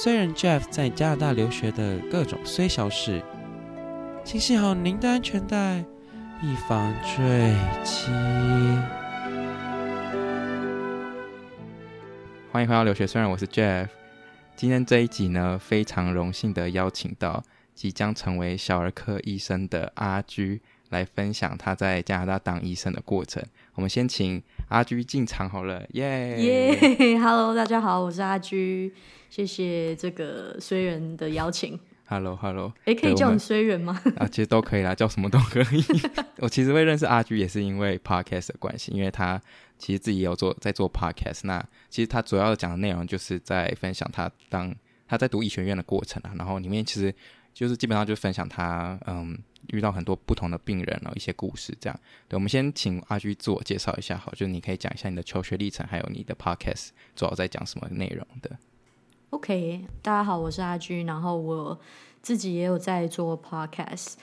虽然 Jeff 在加拿大留学的各种虽小事，请系好您的安全带，以防坠机。欢迎回到留学虽然，我是 Jeff。今天这一集呢，非常荣幸的邀请到即将成为小儿科医生的阿居来分享他在加拿大当医生的过程。我们先请阿居进场好了，耶耶，Hello，大家好，我是阿居。谢谢这个虽人的邀请。Hello，Hello，哎，可以叫你虽人吗？啊，其实都可以啦，叫什么都可以。我其实会认识阿居也是因为 Podcast 的关系，因为他其实自己也有做在做 Podcast。那其实他主要讲的内容就是在分享他当他在读医学院的过程啊，然后里面其实就是基本上就分享他嗯遇到很多不同的病人然后一些故事这样。对，我们先请阿居自我介绍一下，好，就是你可以讲一下你的求学历程，还有你的 Podcast 主要在讲什么内容的。OK，大家好，我是阿居，然后我自己也有在做 Podcast，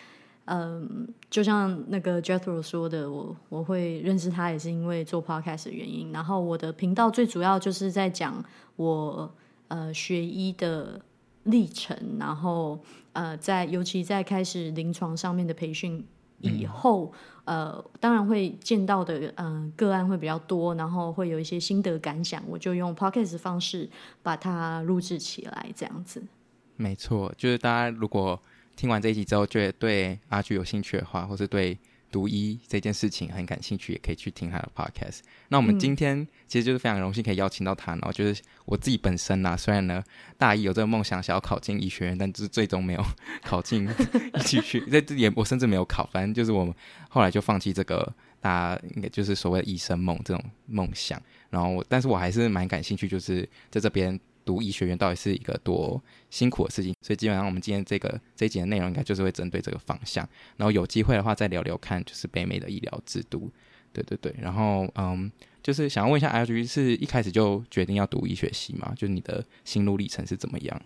嗯，就像那个 Jethro 说的，我我会认识他也是因为做 Podcast 的原因。然后我的频道最主要就是在讲我呃学医的历程，然后呃在尤其在开始临床上面的培训。以后，呃，当然会见到的，嗯、呃，个案会比较多，然后会有一些心得感想，我就用 podcast 方式把它录制起来，这样子。没错，就是大家如果听完这一集之后，觉得对阿菊有兴趣的话，或是对。读医这件事情很感兴趣，也可以去听他的 podcast。那我们今天其实就是非常荣幸可以邀请到他。然后就是我自己本身呐、啊，虽然呢大一有这个梦想，想要考进医学院，但是最终没有考进 一起去。这也我甚至没有考，反正就是我们后来就放弃这个大家应该就是所谓的医生梦这种梦想。然后我，但是我还是蛮感兴趣，就是在这边。读医学院到底是一个多辛苦的事情，所以基本上我们今天这个这一集的内容应该就是会针对这个方向，然后有机会的话再聊聊看，就是北美的医疗制度，对对对，然后嗯，就是想要问一下 L G，是一开始就决定要读医学系吗？就你的心路历程是怎么样？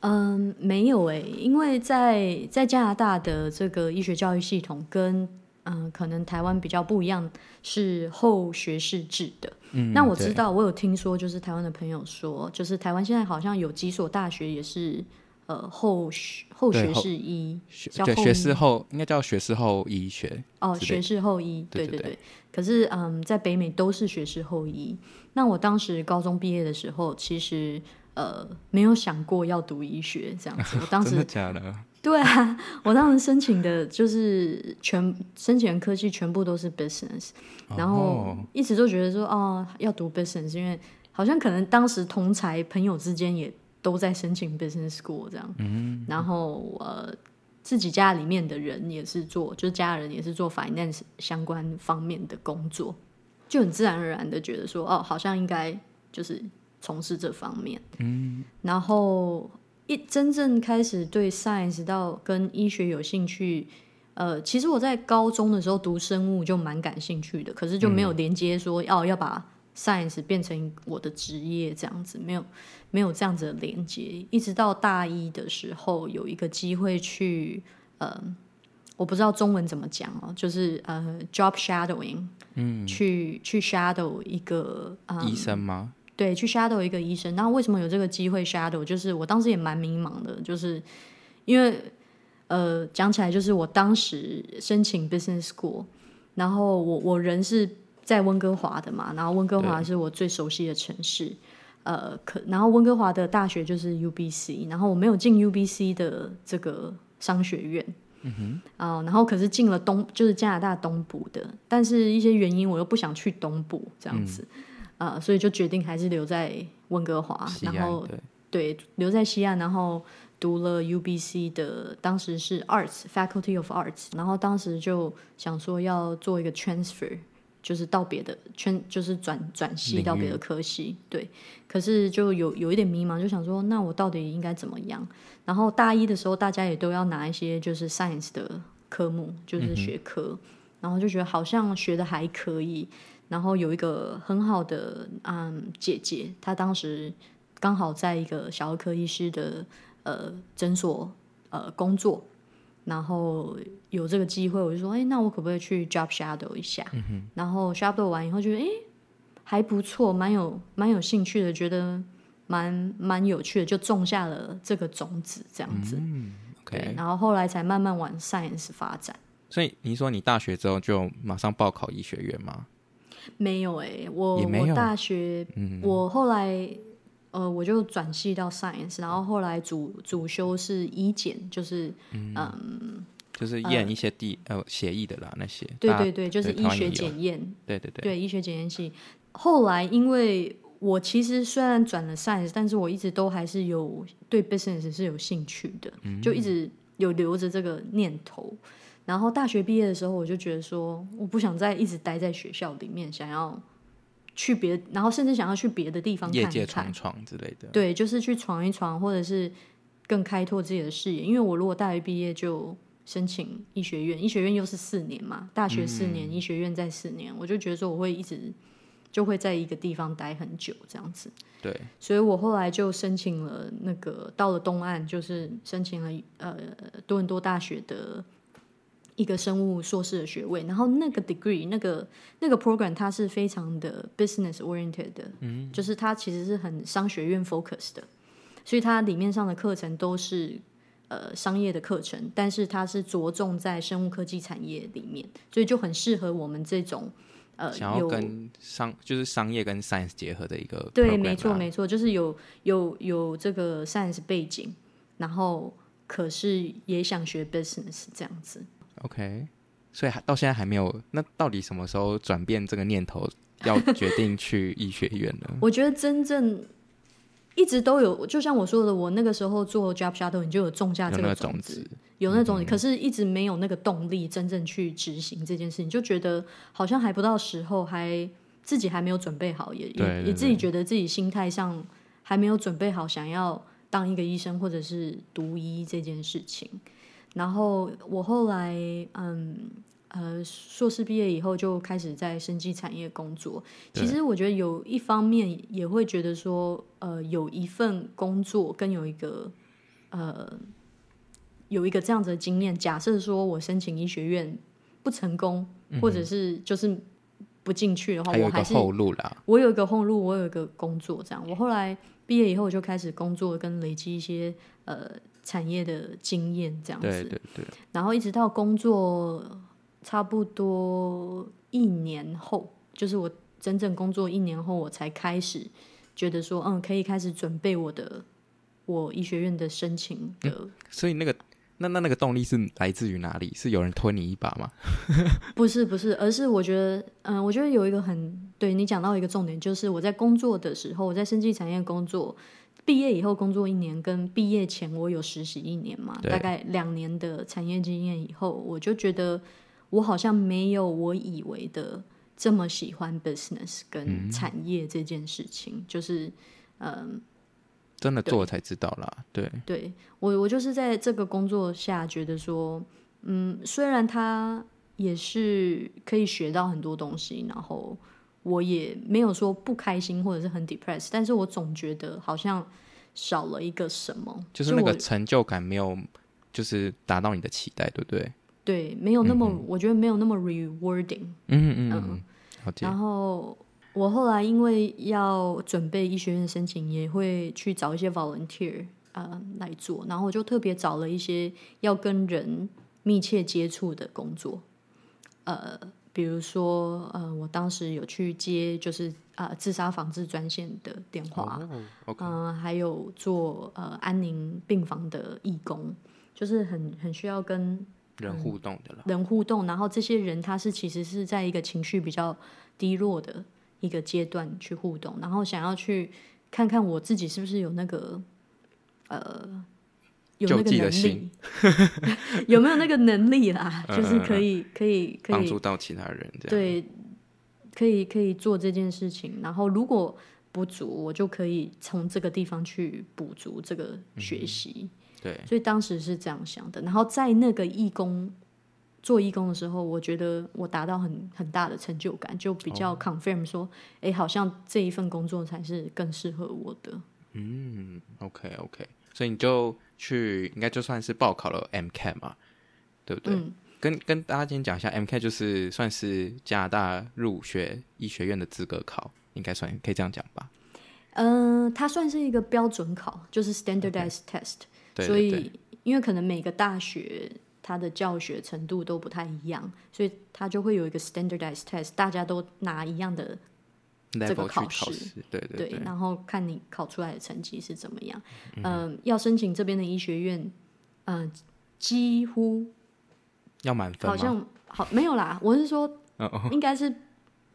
嗯，没有诶、因为在在加拿大的这个医学教育系统跟嗯、呃，可能台湾比较不一样，是后学士制的。嗯，那我知道，我有听说，就是台湾的朋友说，就是台湾现在好像有几所大学也是呃后学后学士医，叫后学士后，应该叫学士后医学。哦，学士后医，对对对。对对对，可是嗯，在北美都是学士后医。那我当时高中毕业的时候，其实呃没有想过要读医学这样子。我当时 真的假的？对啊，我当时申请的就是全申请的科系全部都是 business，然后一直都觉得说哦要读 business，因为好像可能当时同才朋友之间也都在申请 business school 这样，嗯，然后呃自己家里面的人也是做，就是家人也是做 finance 相关方面的工作，就很自然而然的觉得说哦好像应该就是从事这方面，嗯，然后。一真正开始对 science 到跟医学有兴趣，呃，其实我在高中的时候读生物就蛮感兴趣的，可是就没有连接说要、嗯、要把 science 变成我的职业这样子，没有没有这样子的连接。一直到大一的时候，有一个机会去，呃，我不知道中文怎么讲哦，就是呃 job shadowing，嗯，去去 shadow 一个、呃、医生吗？对，去 shadow 一个医生，然后为什么有这个机会 shadow？就是我当时也蛮迷茫的，就是因为呃，讲起来就是我当时申请 business school，然后我我人是在温哥华的嘛，然后温哥华是我最熟悉的城市，呃，可然后温哥华的大学就是 UBC，然后我没有进 UBC 的这个商学院，嗯哼，啊、呃，然后可是进了东，就是加拿大东部的，但是一些原因我又不想去东部这样子，呃，所以就决定还是留在温哥华，然后对，对，留在西岸，然后读了 UBC 的，当时是 Arts Faculty of Arts，然后当时就想说要做一个 transfer。就是到别的圈，就是转转系到别的科系，对。可是就有有一点迷茫，就想说，那我到底应该怎么样？然后大一的时候，大家也都要拿一些就是 science 的科目，就是学科，嗯、然后就觉得好像学的还可以。然后有一个很好的嗯姐姐，她当时刚好在一个小儿科医师的呃诊所呃工作。然后有这个机会，我就说，哎，那我可不可以去 job shadow 一下？嗯、然后 shadow 完以后，觉得，哎，还不错，蛮有蛮有兴趣的，觉得蛮蛮有趣的，就种下了这个种子，这样子。嗯、okay 然后后来才慢慢往 science 发展。所以你说你大学之后就马上报考医学院吗？没有哎，我我大学，嗯、我后来。呃，我就转系到 science，然后后来主主修是医检，就是嗯，嗯，就是验一些地呃协议的啦那些。对对对，就是医学检验。对对对。对医学检验系。后来因为我其实虽然转了 science，但是我一直都还是有对 business 是有兴趣的，嗯、就一直有留着这个念头。然后大学毕业的时候，我就觉得说，我不想再一直待在学校里面，想要。去别，然后甚至想要去别的地方看看，业界闯闯之类的。对，就是去闯一闯，或者是更开拓自己的视野。因为我如果大学毕业就申请医学院，医学院又是四年嘛，大学四年，嗯、医学院再四年，我就觉得说我会一直就会在一个地方待很久这样子。对，所以我后来就申请了那个到了东岸，就是申请了呃多伦多大学的。一个生物硕士的学位，然后那个 degree 那个那个 program 它是非常的 business oriented 的，嗯，就是它其实是很商学院 focus 的，所以它里面上的课程都是呃商业的课程，但是它是着重在生物科技产业里面，所以就很适合我们这种呃想要跟商就是商业跟 science 结合的一个对，没错没错，就是有有有这个 science 背景，然后可是也想学 business 这样子。OK，所以还到现在还没有。那到底什么时候转变这个念头，要决定去医学院呢？我觉得真正一直都有，就像我说的，我那个时候做 job shadow，你就有种下这个种子，有那种，种子，嗯、可是一直没有那个动力真正去执行这件事情，就觉得好像还不到时候，还自己还没有准备好，也也也自己觉得自己心态上还没有准备好，想要当一个医生或者是读医这件事情。然后我后来，嗯，呃，硕士毕业以后就开始在生技产业工作。其实我觉得有一方面也会觉得说，呃，有一份工作跟有一个，呃，有一个这样子的经验。假设说我申请医学院不成功，或者是就是不进去的话，我还是后路啦。我有一个后路，我有一个工作。这样，我后来毕业以后我就开始工作，跟累积一些呃。产业的经验这样子，对对对，然后一直到工作差不多一年后，就是我真正工作一年后，我才开始觉得说，嗯，可以开始准备我的我医学院的申请的。嗯，所以那个那那那个动力是来自于哪里？是有人推你一把吗？不是不是，而是我觉得，嗯，我觉得有一个很对你讲到一个重点，就是我在工作的时候，我在生技产业工作。毕业以后工作一年，跟毕业前我有实习一年嘛，大概两年的产业经验以后，我就觉得我好像没有我以为的这么喜欢 business 跟产业这件事情，嗯、就是嗯，真的做了才知道啦。对，对，对我我就是在这个工作下觉得说，嗯，虽然他也是可以学到很多东西，然后。我也没有说不开心或者是很 depressed，但是我总觉得好像少了一个什么，就是那个成就感没有，就是达到你的期待，对不对？对，没有那么，我觉得没有那么 rewarding。嗯嗯嗯。然后我后来因为要准备医学院申请，也会去找一些 volunteer 呃来做，然后我就特别找了一些要跟人密切接触的工作，呃。比如说，呃，我当时有去接，就是啊、呃，自杀防治专线的电话，嗯、oh, okay. 呃，还有做呃安宁病房的义工，就是很很需要跟人互动的了，人互动，然后这些人他是其实是在一个情绪比较低落的一个阶段去互动，然后想要去看看我自己是不是有那个呃有那个能力，有没有那个能力啦，就是可以可以可以。帮助到其他人，对，可以可以做这件事情，然后如果不足，我就可以从这个地方去补足这个学习。嗯对，所以当时是这样想的。然后在那个义工做义工的时候，我觉得我达到很很大的成就感，就比较 confirm 说，哎、哦，好像这一份工作才是更适合我的。嗯，OK OK，所以你就去，应该就算是报考了 MCAT 嘛，对不对？嗯、跟跟大家今天讲一下，MCAT 就是算是加拿大入学医学院的资格考，应该算可以这样讲吧？嗯、呃，它算是一个标准考，就是 standardized test。Okay. 对对对，所以，因为可能每个大学它的教学程度都不太一样，所以它就会有一个 standardized test，大家都拿一样的这个考试，对对对，对，然后看你考出来的成绩是怎么样。嗯、呃，要申请这边的医学院，嗯、呃，几乎要满分，好像好没有啦。我是说，应该是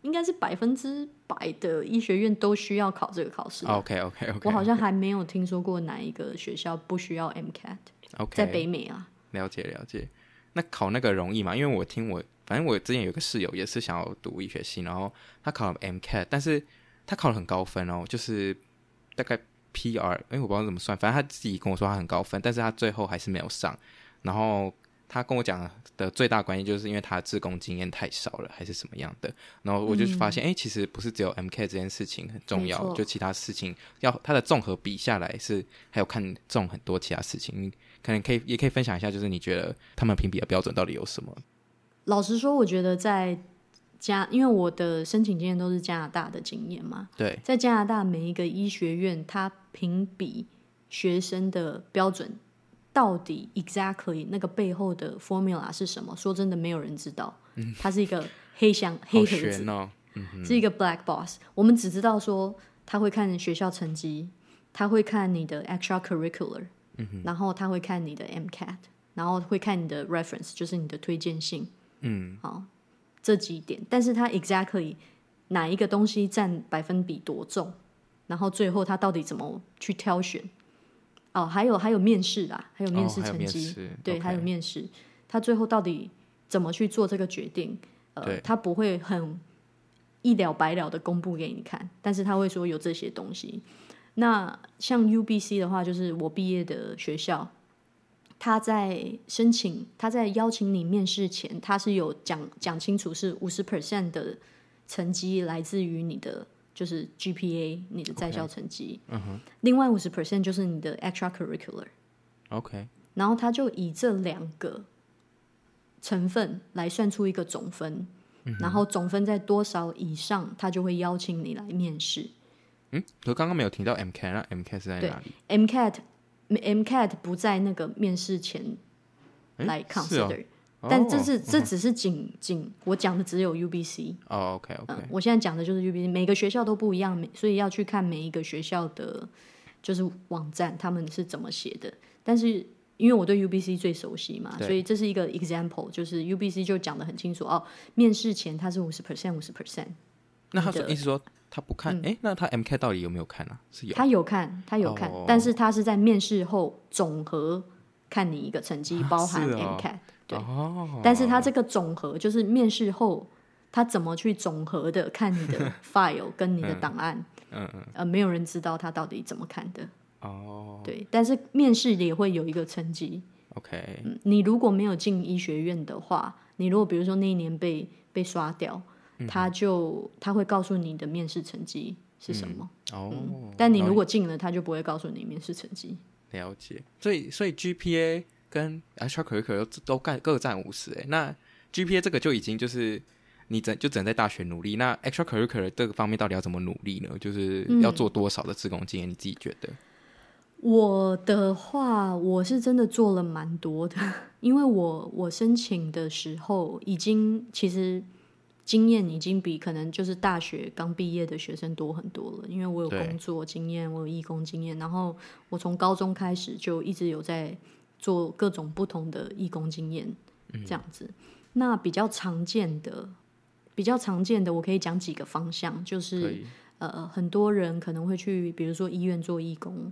应该是百分之百的医学院都需要考这个考试。OK OK OK，我好像还没有听说过哪一个学校不需要 MCAT。OK，在北美啊。了解了解。那考那个容易吗？因为我听我，反正我之前有个室友也是想要读医学系，然后他考了 MCAT，但是他考了很高分哦，就是大概 PR，哎，我不知道怎么算，反正他自己跟我说他很高分，但是他最后还是没有上，然后。他跟我讲的最大关系，就是因为他的志工经验太少了，还是什么样的。然后我就发现，哎、嗯，其实不是只有 MCAT 这件事情很重要，就其他事情要他的综合比下来是还有看重很多其他事情。可能可以也可以分享一下，就是你觉得他们评比的标准到底有什么？老实说，我觉得在加，因为我的申请经验都是加拿大的经验嘛。对，在加拿大每一个医学院，它评比学生的标准。到底 exactly 那个背后的 formula 是什么？说真的，没有人知道。嗯，它是一个黑箱黑盒子，哦嗯，是一个 black box。我们只知道说他会看学校成绩，他会看你的 extracurricular，嗯，然后他会看你的 MCAT，然后会看你的 reference，就是你的推荐信。嗯，好，这几点。但是他 exactly 哪一个东西占百分比多重，然后最后他到底怎么去挑选？哦，还有还有面试啦，还有面试成绩，哦、对.还有面试，他最后到底怎么去做这个决定？呃，他不会很一了百了的公布给你看，但是他会说有这些东西。那像 UBC 的话，就是我毕业的学校，他在申请，他在邀请你面试前，他是有讲讲清楚是五十 percent 的成绩来自于你的。就是 GPA 你的在校成绩，嗯哼，另外五十 percent 就是你的 extracurricular，OK，然后他就以这两个成分来算出一个总分，然后总分在多少以上，他就会邀请你来面试。嗯，可刚刚没有提到 MCAT，那 MCAT 是在哪里？MCAT MCAT 不在那个面试前来 consider。但这是、oh, 这只是仅仅、嗯、我讲的只有 UBC 哦、OK，、嗯、我现在讲的就是 UBC，每个学校都不一样，所以要去看每一个学校的，就是网站他们是怎么写的。但是因为我对 UBC 最熟悉嘛，所以这是一个 example，就是 UBC 就讲的很清楚哦。面试前它是五十 percent，五十 percent。那他意思说他不看？哎、嗯，那他 MCAT 到底有没有看啊？是有，他有看，他有看，oh. 但是他是在面试后总和看你一个成绩，包含 MCAT。对、哦，但是他这个总和就是面试后，他怎么去总和的看你的 file 跟你的档案，嗯嗯，呃，没有人知道他到底怎么看的。哦，对，但是面试也会有一个成绩。OK，嗯，你如果没有进医学院的话，你如果比如说那一年被被刷掉，嗯、他就他会告诉你的面试成绩是什么。嗯、哦、嗯，但你如果进了，他就不会告诉你面试成绩。了解，所以所以 GPA。跟 extracurricular 都干各占五十哎，那 GPA 这个就已经就是你整就只能在大学努力。那 extracurricular 这个方面到底要怎么努力呢？就是要做多少的自工经验？你自己觉得？我的话，我是真的做了蛮多的，因为我我申请的时候已经其实经验已经比可能就是大学刚毕业的学生多很多了，因为我有工作经验，我有义工经验，然后我从高中开始就一直有在。做各种不同的义工经验，这样子。那比较常见的，比较常见的，我可以讲几个方向，就是呃，很多人可能会去，比如说医院做义工，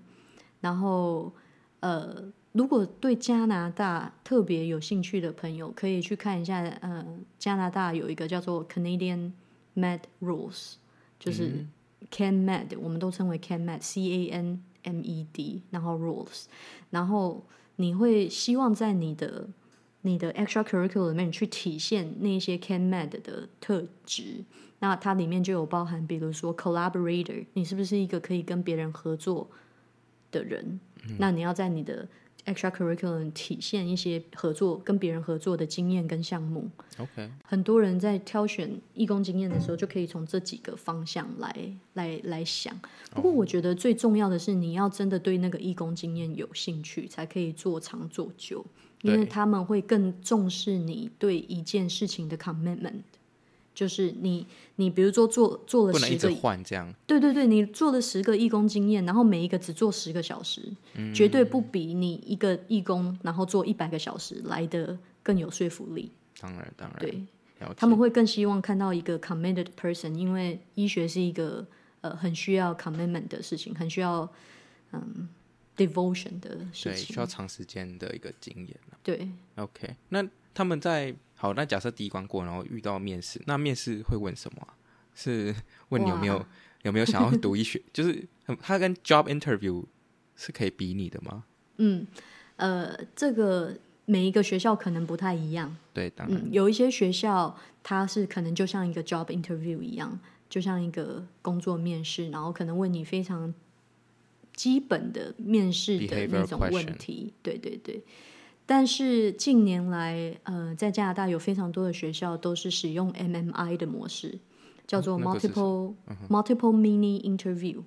然后呃，如果对加拿大特别有兴趣的朋友，可以去看一下，呃，加拿大有一个叫做 Canadian Med Rules，就是。CanMed，我们都称为 CanMed，C A N M E D，然后 Rules，然后你会希望在你的你的 extracurricular 里面去体现那些 CanMed 的特质，那它里面就有包含，比如说 collaborator，你是不是一个可以跟别人合作的人？嗯、那你要在你的 extracurricular 体现一些合作跟别人合作的经验跟项目。OK，很多人在挑选义工经验的时候，就可以从这几个方向来来来想。不过，我觉得最重要的是，你要真的对那个义工经验有兴趣，才可以做长做久，因为他们会更重视你对一件事情的 commitment。就是你，你比如说做做了十个，换这样。对对对，你做了十个义工经验，然后每一个只做十个小时，嗯，绝对不比你一个义工然后做一百个小时来的更有说服力。当然，当然，对，他们会更希望看到一个 committed person，因为医学是一个呃很需要 commitment 的事情，很需要嗯 devotion 的事情，对，需要长时间的一个经验。对，OK，那他们在。好，那假设第一关过，然后遇到面试，那面试会问什么啊？是问你有没有 有没有想要读医学？就是他跟 job interview 是可以比拟的吗？嗯，呃，这个每一个学校可能不太一样。对，当然，嗯，有一些学校它是可能就像一个 job interview 一样，就像一个工作面试，然后可能问你非常基本的面试的那种问题。对对对。但是近年来，呃，在加拿大有非常多的学校都是使用 MMI 的模式，叫做 multiple、嗯、multiple mini interview。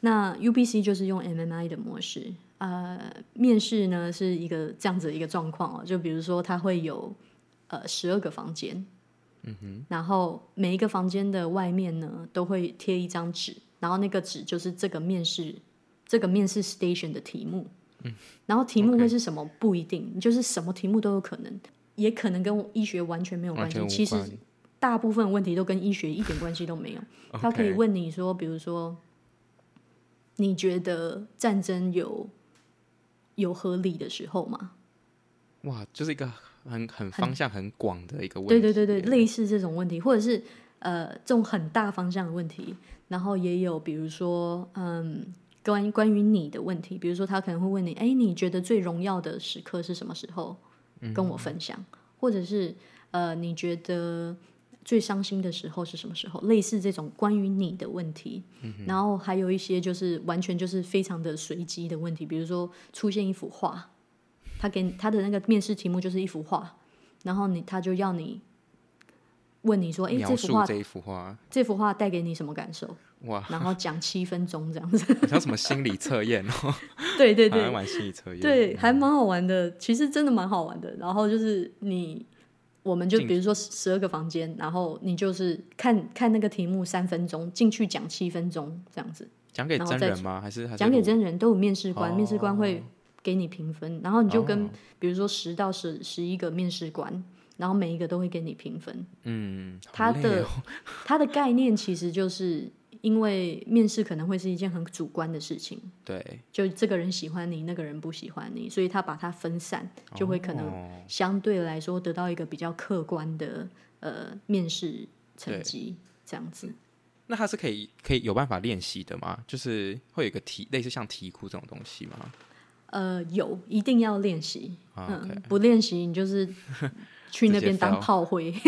那 UBC 就是用 MMI 的模式，呃，面试呢是一个这样子的一个状况哦，就比如说它会有呃十二个房间，嗯哼，然后每一个房间的外面呢都会贴一张纸，然后那个纸就是这个面试这个面试 station 的题目。嗯，然后题目会是什么？不一定，就是什么题目都有可能，也可能跟医学完全没有关系。其实大部分问题都跟医学一点关系都没有。他可以问你说，比如说，你觉得战争有有合理的时候吗？哇，就是一个很很方向很广的一个问题。对对对对，类似这种问题，或者是呃这种很大方向的问题，然后也有比如说嗯。关于关于你的问题，比如说他可能会问你，哎，你觉得最荣耀的时刻是什么时候？跟我分享，嗯、或者是呃，你觉得最伤心的时候是什么时候？类似这种关于你的问题，嗯、然后还有一些就是完全就是非常的随机的问题，比如说出现一幅画，他给他的那个面试题目就是一幅画，然后你他就要你问你说，哎，这幅画，这幅画，这幅画带给你什么感受？哇！然后讲七分钟这样子，好像什么心理测验哦？对 对对，玩心理测验，对，还蛮好玩的。其实真的蛮好玩的。然后就是你，我们就比如说十二个房间，然后你就是看看那个题目三分钟，进去讲七分钟这样子。讲给真人吗？还是讲给真人？都有面试官，哦，面试官会给你评分，然后你就跟，哦，比如说十到十十一个面试官，然后每一个都会给你评分。嗯，他的他 的概念其实就是。因为面试可能会是一件很主观的事情，对，就这个人喜欢你，那个人不喜欢你，所以他把它分散，就会可能相对来说得到一个比较客观的呃面试成绩这样子。那他是可以可以有办法练习的吗？就是会有一个题类似像题库这种东西吗？呃，有，一定要练习。嗯，okay. 不练习你就是去那边当炮灰。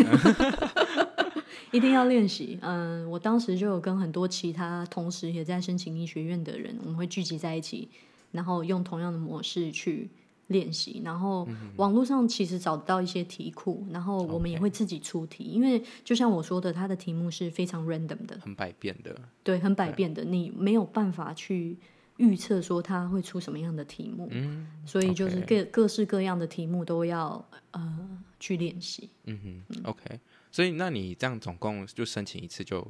一定要练习。嗯，我当时就有跟很多其他同时也在申请医学院的人，我们会聚集在一起，然后用同样的模式去练习。然后网络上其实找到一些题库，然后我们也会自己出题。因为就像我说的，它的题目是非常 random 的，很百变的。对，很百变的，你没有办法去预测说他会出什么样的题目。嗯，所以就是各.各式各样的题目都要呃去练习。嗯哼，OK。所以，那你这样总共就申请一次就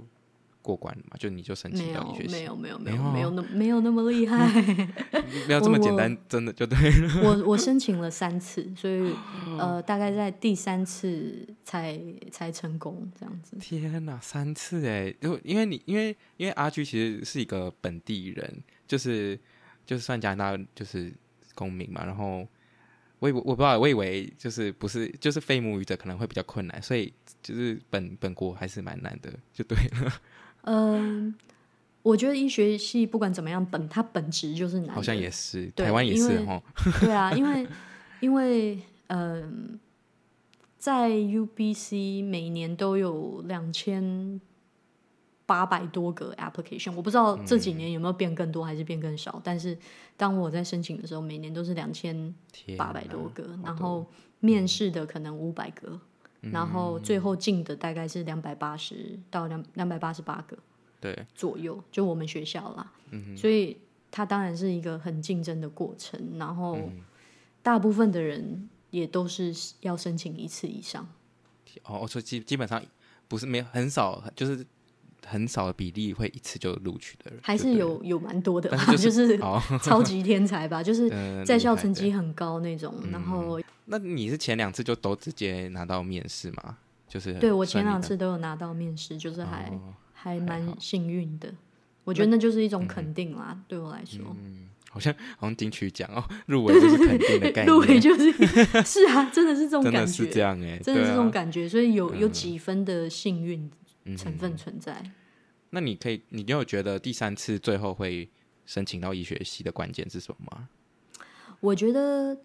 过关了嘛？就你就申请到医学系？没有没有没有没有那没有那么厉害，没有这么简单，真的就对了。我我申请了三次，所以呃，大概在第三次才才成功这样子。天哪，三次哎！就因为你因为因为阿居其实是一个本地人，就是就是算加拿大就是公民嘛，然后。我以我不知道，我以为就是不是就是非母语者可能会比较困难，所以就是本本国还是蛮难的，就对了。嗯，我觉得医学系不管怎么样，本它本质就是难。好像也是，台湾也是哦。对啊，因为因为嗯，在 UBC 每年都有两千。八百多个 application，我不知道这几年有没有变更多还是变更少。嗯、但是当我在申请的时候，每年都是两千八百多个，然后面试的可能五百个，嗯、然后最后进的大概是两百八十到两两百八十八个，对左右，就我们学校啦。嗯、所以它当然是一个很竞争的过程，然后大部分的人也都是要申请一次以上。哦，所以基基本上不是没有很少，就是。很少的比例会一次就录取的人，还是有有蛮多的吧，就是、就是 超级天才吧，就是在校成绩很高那种。嗯、然后，那你是前两次就都直接拿到面试吗？就是对我前两次都有拿到面试，就是还、哦、还蛮幸运的。我觉得那就是一种肯定啦，嗯、对我来说。嗯，好像好像金曲奖哦，入围就是肯定的概念，入围就是是啊，真的是这种感觉，是这样哎，真的是这种感觉，所以有有几分的幸运。成分存在、嗯。那你可以，你有觉得第三次最后会申请到医学系的关键是什么吗？我觉得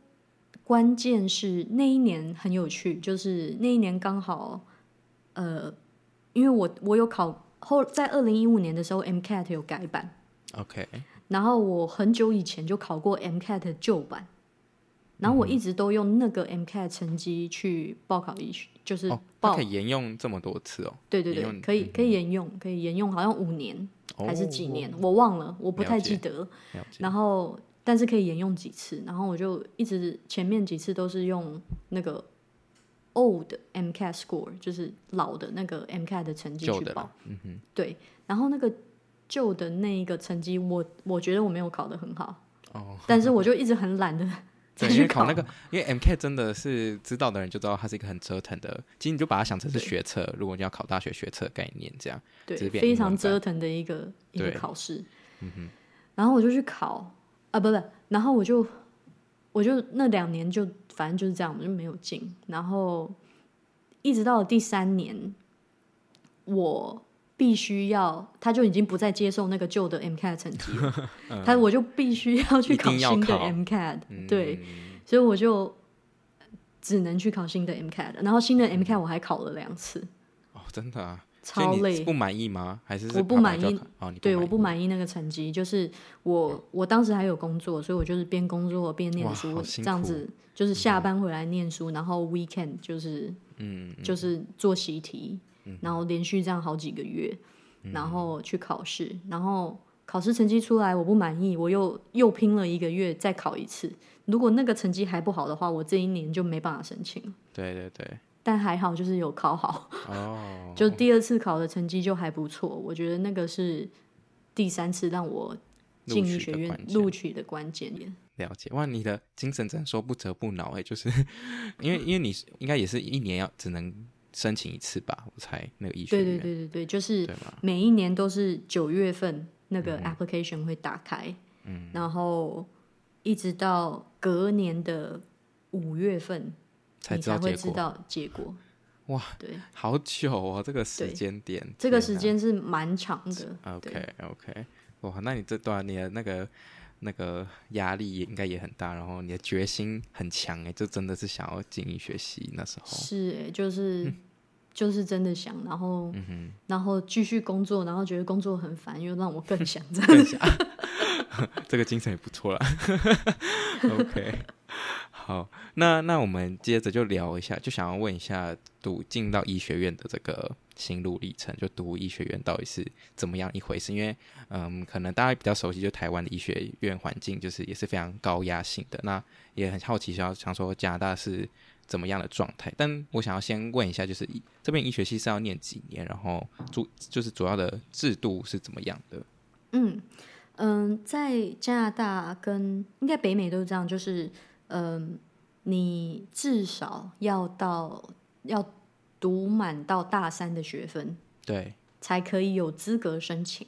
关键是那一年很有趣，就是那一年刚好，呃，因为我我有考后，在二零一五年的时候，MCAT 有改版，OK，然后我很久以前就考过 MCAT 旧版。然后我一直都用那个 MCAT 成绩去报考医学，就是报可以沿用这么多次哦。对对对，可以可以沿用，可以沿用，好像五年还是几年，我忘了，我不太记得。然后，但是可以沿用几次。然后我就一直前面几次都是用那个 old MCAT score，就是老的那个 MCAT 的成绩去报。嗯哼。对，然后那个旧的那一个成绩，我我觉得我没有考得很好。哦。但是我就一直很懒得。对，因为考那个，因为 MCAT 真的是知道的人就知道它是一个很折腾的。其实你就把它想成是学测，如果你要考大学学测概念这样，对，非常折腾的一个一个考试。嗯哼，然后我就去考啊，不不，然后我就我就那两年就反正就是这样，我就没有进。然后一直到了第三年，我必须要，他就已经不再接受那个旧的 MCAT 成绩了，嗯、他我就必须要去考新的 MCAT，对，嗯、所以我就只能去考新的 MCAT，然后新的 MCAT 我还考了两次。哦，真的啊，超累，不满意吗？还是，是我不满意？哦、对，我不满意那个成绩，就是我我当时还有工作，所以我就是边工作边念书，这样子就是下班回来念书，嗯、然后 weekend 就是嗯，就是做习题。然后连续这样好几个月，然后去考试，然后考试成绩出来我不满意，我又又拼了一个月再考一次。如果那个成绩还不好的话，我这一年就没办法申请。对对对。但还好就是有考好。哦。就第二次考的成绩就还不错，我觉得那个是第三次让我进医学院录取的关键点。了解哇，你的精神只能说不折不挠哎，就是 因为因为你应该也是一年要只能。申请一次吧，我猜那个医学院。对对对对对，就是每一年都是九月份那个 application 会打开，嗯，然后一直到隔年的五月份才你才会知道结果。哇，对，好久哦，这个时间点，这个时间是蛮长的。OK OK，哇，那你这段你的那个那个压力也应该也很大，然后你的决心很强哎，就真的是想要进医学习那时候。是哎，就是。嗯就是真的想，然后，嗯、哼然后继续工作，然后觉得工作很烦，又让我更想这样 想。这个精神也不错啦。OK，好，那那我们接着就聊一下，就想要问一下，读进到医学院的这个心路历程，就读医学院到底是怎么样一回事？因为，嗯，可能大家比较熟悉，就台湾的医学院环境，就是也是非常高压性的。那也很好奇，想要想说加拿大是。怎么样的状态。但我想要先问一下，就是这边医学系是要念几年？然后主就是主要的制度是怎么样的？嗯嗯，在加拿大跟应该北美都是这样，就是嗯，你至少要到要读满到大三的学分，对，才可以有资格申请。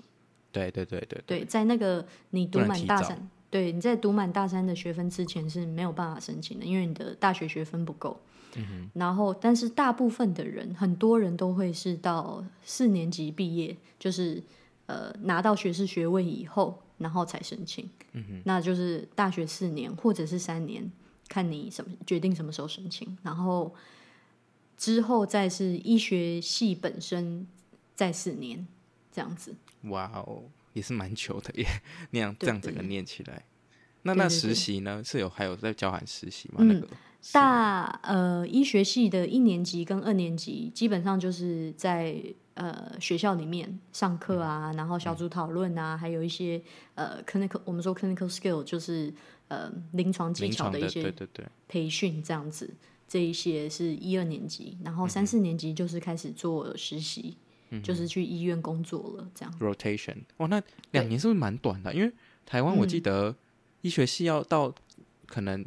对对对对对，在那个你读满大三，对，你在读满大三的学分之前是没有办法申请的，因为你的大学学分不够。嗯哼。然后，但是大部分的人，很多人都会是到四年级毕业，就是呃拿到学士学位以后，然后才申请。嗯哼。那就是大学四年或者是三年，看你什么决定什么时候申请，然后之后再是医学系本身再四年这样子。哇哦，也是蛮久的耶，那样这样整个念起来，那那实习呢？是有还有在交换实习吗？嗯、那个大呃医学系的一年级跟二年级，基本上就是在呃学校里面上课啊，嗯、然后小组讨论啊，嗯、还有一些呃 clinical 我们说 clinical skill 就是呃临床技巧的一些培训这样子，这一些是一二年级，然后三四年级就是开始做实习。就是去医院工作了，这样。Rotation，哦，那两年是不是蛮短的？因为台湾我记得医学系要到可能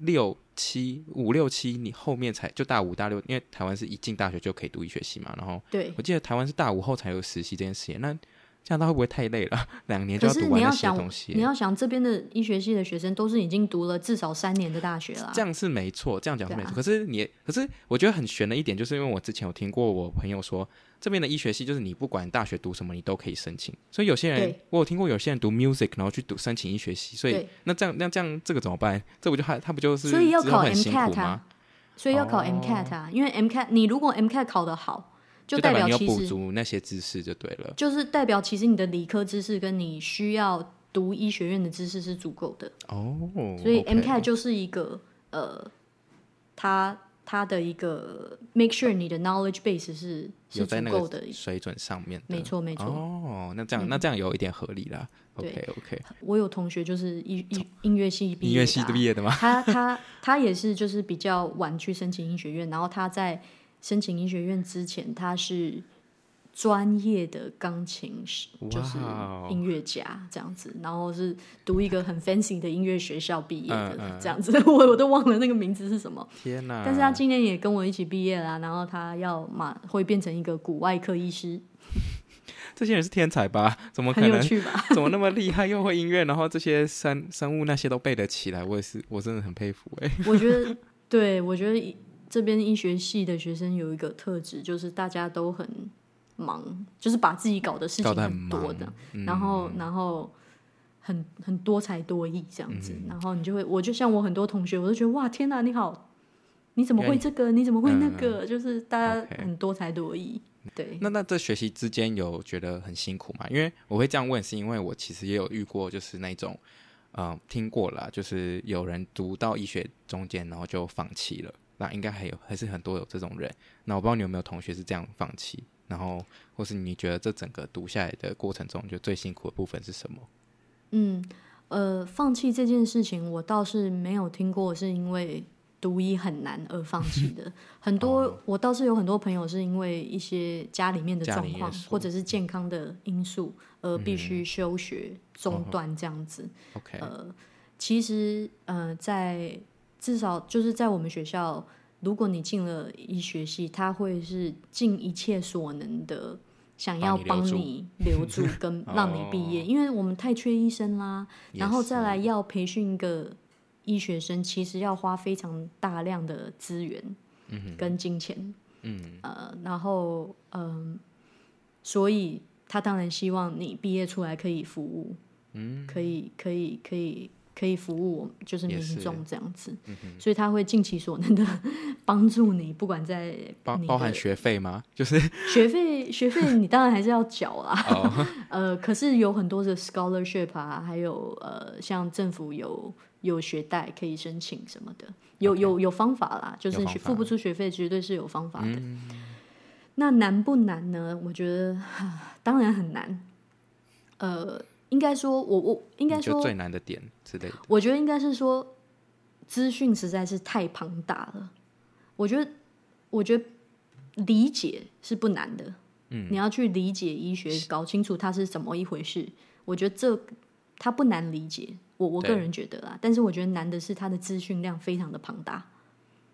六七五六七，你后面才就大五大六，因为台湾是一进大学就可以读医学系嘛。然后，对，我记得台湾是大五后才有实习这件事情。那这样他会不会太累了？两年就要读完那些东西。你要想这边的医学系的学生都是已经读了至少三年的大学了。这样是没错，这样讲是没错。可是你，可是我觉得很悬的一点，就是因为我之前有听过我朋友说，这边的医学系就是你不管大学读什么，你都可以申请。所以有些人我有听过有些人读 music，然后去读申请医学系。所以那这样那这样这个怎么办？这不就他他不就是所以要考 MCAT 吗？所以要考 MCAT 啊？因为 MCAT 你如果 MCAT 考得好。就代表你要补足那些知识就对了，就是代表其实你的理科知识跟你需要读医学院的知识是足够的哦。所以 MCAT 就是一个.呃，它它的一个 make sure 你的 knowledge base 是是足够的水准上面的，没错没错。哦，那这样、嗯、那这样有一点合理啦。OK OK，我有同学就是音音音乐系毕业的、啊，音乐系毕业的吗？他他他也是就是比较晚去申请医学院，然后他在。申请医学院之前，他是专业的钢琴师，就是音乐家这样子，然后是读一个很 fancy 的音乐学校毕业的这样子，我我都忘了那个名字是什么。天哪！但是他今年也跟我一起毕业啦，然后他要马会变成一个骨外科医师。这些人是天才吧？怎么可能？怎么那么厉害？又会音乐，然后这些生生物那些都背得起来，我也是，我真的很佩服哎。我觉得，对，我觉得。这边医学系的学生有一个特质，就是大家都很忙，就是把自己搞的事情很多的，嗯、然后然后很很多才多艺这样子，嗯、然后你就会，我就像我很多同学，我都觉得哇，天哪，你好，你怎么会这个？你怎么会那个？嗯、就是大家很多才多艺。对，那那这学习之间有觉得很辛苦吗？因为我会这样问，是因为我其实也有遇过，就是那种，嗯、呃，听过了，就是有人读到医学中间，然后就放弃了。那应该还有，还是很多有这种人。那我不知道你有没有同学是这样放弃，然后或是你觉得这整个读下来的过程中，就最辛苦的部分是什么？嗯，呃，放弃这件事情，我倒是没有听过，是因为读医很难而放弃的。很多、哦，我倒是有很多朋友是因为一些家里面的状况，或者是健康的因素，而必须休学中断这样子。嗯、OK，呃，其实呃，在至少就是在我们学校，如果你进了医学系，他会是尽一切所能的想要帮你留住 跟让你毕业，因为我们太缺医生啦。然后再来要培训一个医学生，其实要花非常大量的资源跟金钱。嗯，呃，然后嗯，所以他当然希望你毕业出来可以服务，嗯，可以，可以，可以。可以服务我，就是民众这样子，嗯，所以他会尽其所能的 帮助你，不管在包包含学费吗？就是 学费，学费你当然还是要缴啊。Oh. 呃，可是有很多的 scholarship 啊，还有呃，像政府有有学贷可以申请什么的，有.有有方法啦，就是付不出学费绝对是有方法的。嗯、那难不难呢？我觉得 当然很难。呃。应该说，我我应该说最难的点之类的，我觉得应该是说，资讯实在是太庞大了。我觉得，我觉得理解是不难的。嗯，你要去理解医学，搞清楚它是怎么一回事。我觉得这它不难理解，我我个人觉得啦。但是我觉得难的是它的资讯量非常的庞大。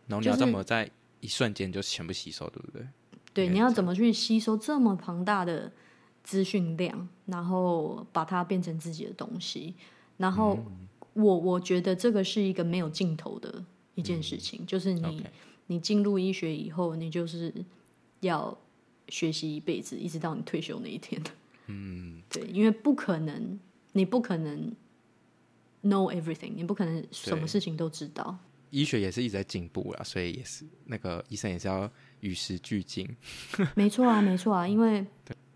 然后你要怎么在一瞬间就全部吸收，对不对？对，你要怎么去吸收这么庞大的资讯量，然后把它变成自己的东西。然后我我觉得这个是一个没有尽头的一件事情，就是你你进入医学以后，你就是要。学习一辈子，一直到你退休那一天。嗯，对，因为不可能，你不可能 know everything，你不可能什么事情都知道。医学也是一直在进步啦，所以也是那个医生也是要与时俱进。没错啊，没错啊，因为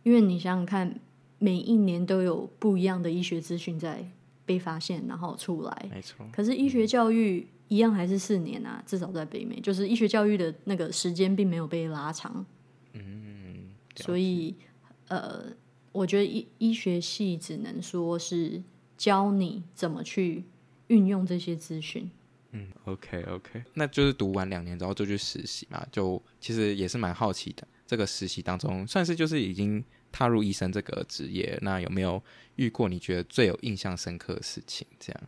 因为你想想看，每一年都有不一样的医学资讯在被发现，然后出来。没错。可是医学教育一样还是四年啊，至少在北美，就是医学教育的那个时间并没有被拉长。嗯。所以，呃，我觉得医医学系只能说是教你怎么去运用这些资讯。嗯，OK OK，那就是读完两年之后就去实习嘛，就其实也是蛮好奇的。这个实习当中，算是就是已经踏入医生这个职业，那有没有遇过你觉得最有印象深刻的事情？这样？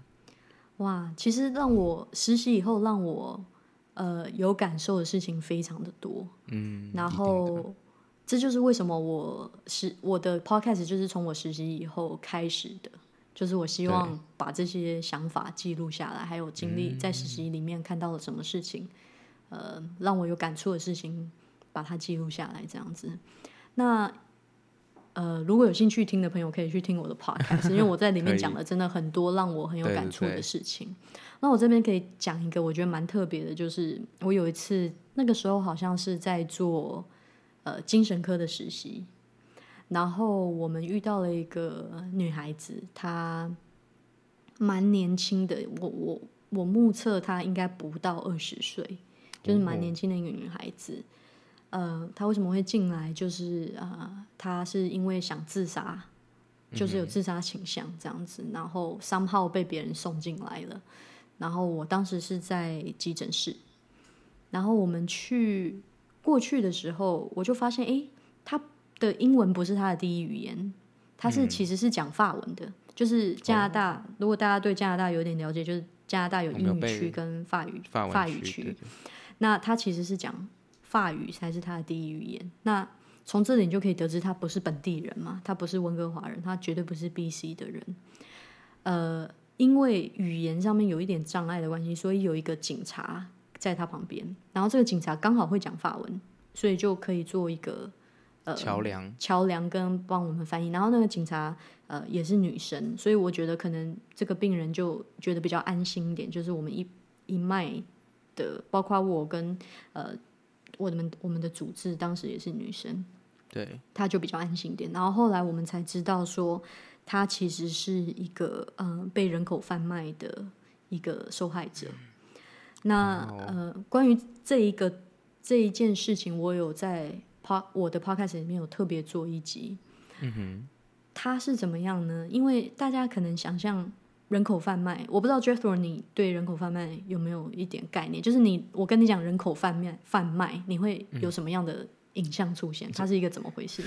哇，其实让我实习以后让我呃有感受的事情非常的多。嗯，然后。这就是为什么我是我的 podcast 就是从我实习以后开始的，就是我希望把这些想法记录下来，还有经历在实习里面看到了什么事情，呃，让我有感触的事情，把它记录下来，这样子。那呃，如果有兴趣听的朋友，可以去听我的 podcast，因为我在里面讲了真的很多让我很有感触的事情。那我这边可以讲一个我觉得蛮特别的，就是我有一次那个时候好像是在做。呃，精神科的实习，然后我们遇到了一个女孩子，她蛮年轻的，我我我目测她应该不到二十岁，就是蛮年轻的一个女孩子。呃，他为什么会进来？就是呃，他是因为想自杀，就是有自杀倾向这样子，然后 somehow 被别人送进来了。然后我当时是在急诊室，然后我们去。过去的时候，我就发现，哎，他的英文不是他的第一语言，他是其实是讲法文的。嗯、就是加拿大、哦，如果大家对加拿大有点了解，就是加拿大有英语区跟法语法，法语区。那他其实是讲法语才是他的第一语言。那从这里你就可以得知，他不是本地人嘛，他不是温哥华人，他绝对不是 BC 的人。呃，因为语言上面有一点障碍的关系，所以有一个警察。在他旁边，然后这个警察刚好会讲法文，所以就可以做一个呃桥梁，桥梁跟帮我们翻译。然后那个警察呃也是女生，所以我觉得可能这个病人就觉得比较安心一点。就是我们一一脉的，包括我跟呃我们我们的主治当时也是女生，对，她就比较安心一点。然后后来我们才知道说，她其实是一个嗯、呃、被人口贩卖的一个受害者。那呃，关于这一个这一件事情，我有在 pod 我的 podcast 里面有特别做一集。嗯哼，他是怎么样呢？因为大家可能想象人口贩卖，我不知道 Jethro 你对人口贩卖有没有一点概念？就是你，我跟你讲人口贩卖贩卖，你会有什么样的影像出现？它是一个怎么回事？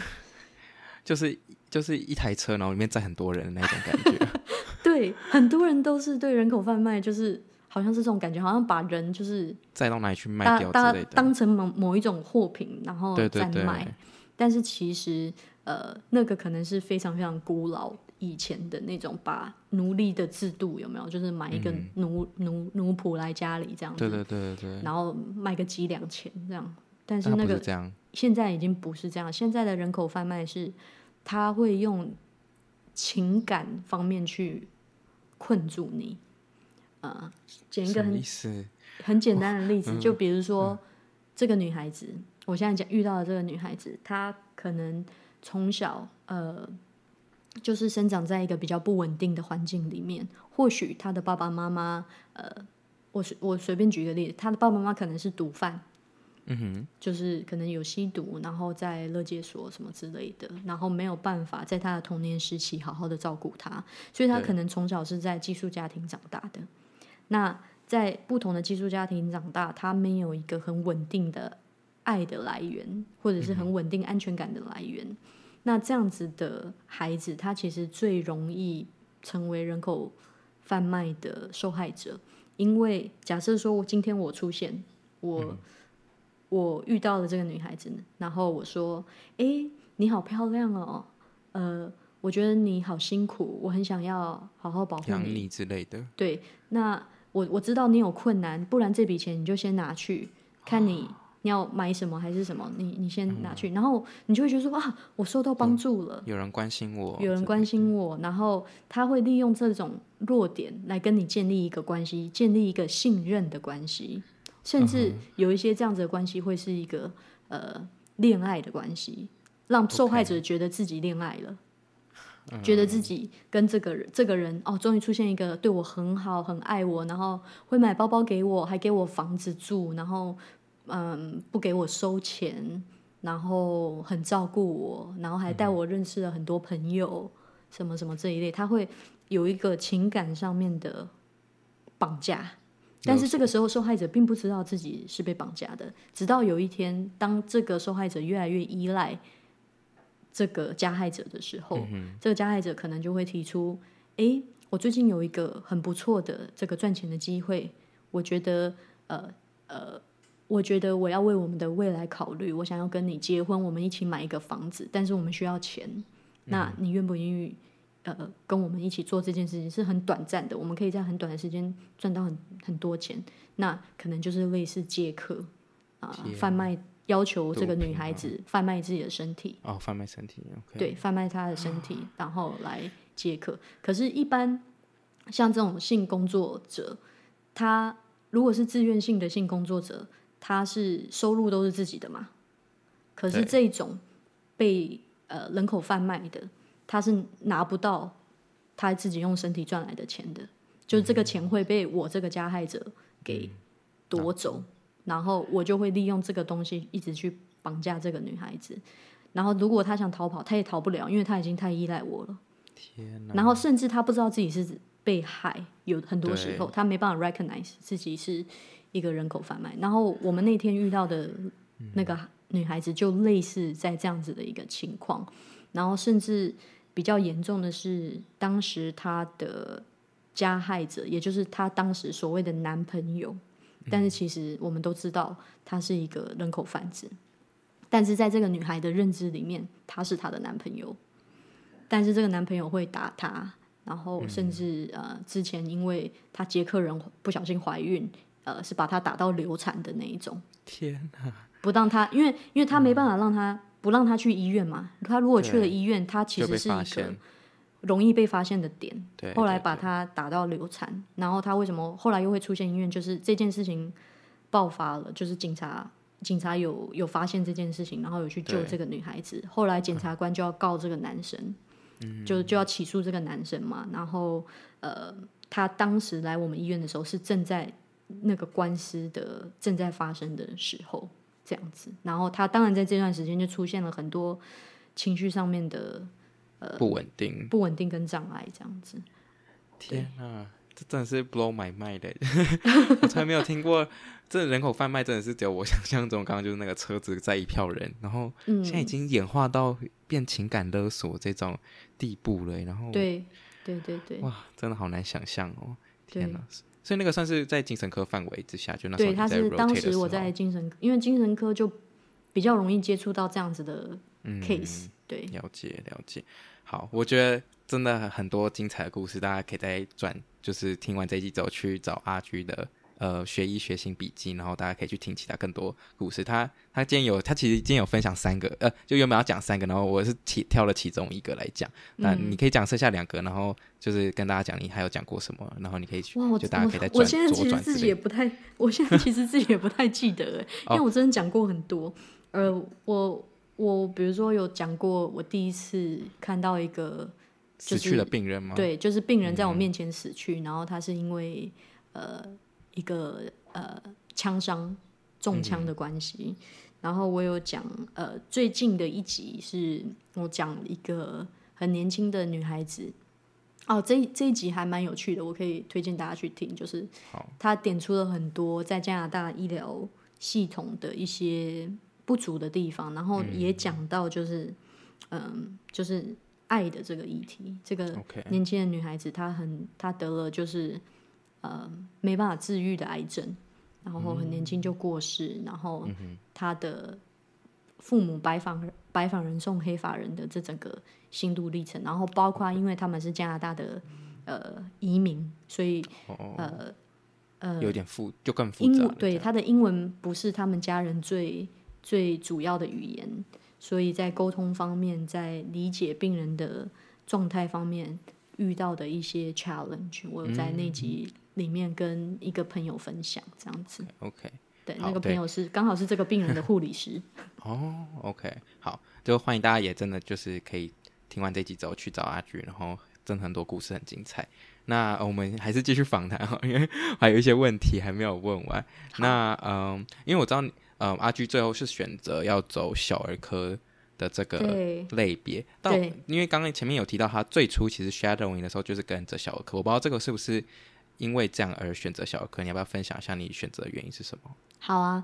就是就是一台车，然后里面载很多人的那种感觉。对，很多人都是对人口贩卖，就是。好像是这种感觉，好像把人就是载到哪里去卖掉之类的，当成某某一种货品，然后再卖。对对对。但是其实，呃，那个可能是非常非常古老以前的那种把奴隶的制度有没有？就是买一个奴、嗯、奴奴仆来家里这样子，对对对对，然后卖个几两钱这样。但是那个现在已经不是这样，现在的人口贩卖是他会用情感方面去困住你。呃，举一个很很简单的例子，就比如说、嗯、这个女孩子，我现在讲遇到的这个女孩子，她可能从小呃，就是生长在一个比较不稳定的环境里面。或许他的爸爸妈妈，呃，我随我随便举一个例子，他的爸爸妈妈可能是毒贩，嗯哼，就是可能有吸毒，然后在勒戒所什么之类的，然后没有办法在他的童年时期好好的照顾他，所以他可能从小是在寄宿家庭长大的。那在不同的寄宿家庭长大，他没有一个很稳定的爱的来源，或者是很稳定安全感的来源。嗯、那这样子的孩子，他其实最容易成为人口贩卖的受害者。因为假设说，我今天我出现，我、嗯、我遇到了这个女孩子，然后我说：“哎，你好漂亮哦，呃，我觉得你好辛苦，我很想要好好保护你，你之类的。”对，那我我知道你有困难，不然这笔钱你就先拿去，看你。哦你要买什么还是什么？你你先拿去，嗯、然后你就会觉得说啊，我受到帮助了，有人关心我，有人关心我，然后他会利用这种弱点来跟你建立一个关系，建立一个信任的关系，甚至有一些这样子的关系会是一个呃恋爱的关系，让受害者觉得自己恋爱了.觉得自己跟这个人这个人哦，终于出现一个对我很好、很爱我，然后会买包包给我，还给我房子住，然后。嗯，不给我收钱，然后很照顾我，然后还带我认识了很多朋友，嗯、什么什么这一类，他会有一个情感上面的绑架，但是这个时候受害者并不知道自己是被绑架的，直到有一天，当这个受害者越来越依赖这个加害者的时候，嗯、这个加害者可能就会提出：哎，我最近有一个很不错的这个赚钱的机会，我觉得，呃呃。我觉得我要为我们的未来考虑，我想要跟你结婚，我们一起买一个房子，但是我们需要钱，那你愿不愿意呃跟我们一起做这件事情？是很短暂的，我们可以在很短的时间赚到很很多钱，那可能就是类似借客啊，呃、贩卖，要求这个女孩子贩卖自己的身体哦，贩卖身体，okay、对，贩卖她的身体，然后来借客。可是，一般像这种性工作者，他如果是自愿性的性工作者。他是收入都是自己的嘛？可是这种被呃人口贩卖的，他是拿不到他自己用身体赚来的钱的，就是这个钱会被我这个加害者给夺走，然后我就会利用这个东西一直去绑架这个女孩子，然后如果他想逃跑，他也逃不了，因为他已经太依赖我了。天哪！然后甚至他不知道自己是被害，有很多时候他没办法 recognize 自己是。一个人口贩卖，然后我们那天遇到的那个女孩子就类似在这样子的一个情况，然后甚至比较严重的是，当时她的加害者，也就是她当时所谓的男朋友，但是其实我们都知道他是一个人口贩子，但是在这个女孩的认知里面，他是她的男朋友，但是这个男朋友会打她，然后甚至呃之前因为她接客人不小心怀孕。呃，是把他打到流产的那一种。天哪！不让他，因为因为他没办法让他、嗯、不让他去医院嘛。他如果去了医院，他其实是一个容易被发现的点。对。后来把他打到流产，然后他为什么后来又会出现医院？就是这件事情爆发了，就是警察警察有有发现这件事情，然后有去救这个女孩子。后来检察官就要告这个男生，嗯、就就要起诉这个男生嘛。然后呃，他当时来我们医院的时候是正在。那个官司的正在发生的时候，这样子，然后他当然在这段时间就出现了很多情绪上面的呃不稳定、不稳定跟障碍，这样子。天啊，这真的是 blow my mind 的，我从来没有听过这人口贩卖，真的是只有我想象中，刚刚就是那个车子载一票人，然后现在已经演化到变情感勒索这种地步了，然后对对对对，哇，真的好难想象哦，天哪！所以那个算是在精神科范围之下，就那时候对，他是当时我在精神，因为精神科就比较容易接触到这样子的 case，、嗯、对，了解了解。好，我觉得真的很多精彩的故事，大家可以再转，就是听完这一集之后去找阿居的。呃，学医学心笔记，然后大家可以去听其他更多故事。他他今天有，他其实今天有分享三个，呃，就原本要讲三个，然后我是其挑了其中一个来讲。那你可以讲剩下两个，然后就是跟大家讲你还有讲过什么，然后你可以去，就大家可以再转。我现在其实自己也不太，我现在其实自己也不太记得，因为我真的讲过很多。呃，我我比如说有讲过，我第一次看到一个、就是、死去的病人吗？对，就是病人在我面前死去，嗯、然后他是因为呃。一个呃枪伤中枪的关系，嗯、然后我有讲呃最近的一集是我讲一个很年轻的女孩子，哦，这这一集还蛮有趣的，我可以推荐大家去听。就是他点出了很多在加拿大医疗系统的一些不足的地方，然后也讲到就是嗯、呃，就是爱的这个议题。这个年轻的女孩子她很她得了就是呃没办法治愈的癌症，然后很年轻就过世，然后他的父母白发白发人送黑发人的这整个。心路历程，然后包括因为他们是加拿大的呃移民，所以呃呃有点复就更复杂。对，他的英文不是他们家人最最主要的语言，所以在沟通方面，在理解病人的状态方面遇到的一些 challenge，我有在那集里面跟一个朋友分享这样子。OK，对，那个朋友是刚好是这个病人的护理师。哦，OK，好，就欢迎大家也真的就是可以。听完这集之后去找阿菊，然后真的很多故事很精彩。那我们还是继续访谈哈，因为还有一些问题还没有问完。那嗯，因为我知道嗯阿菊最后是选择要走小儿科的这个类别，但因为刚刚前面有提到他最初其实 shadowing 的时候就是跟着小儿科，我不知道这个是不是因为这样而选择小儿科？你要不要分享一下你选择的原因是什么？好啊，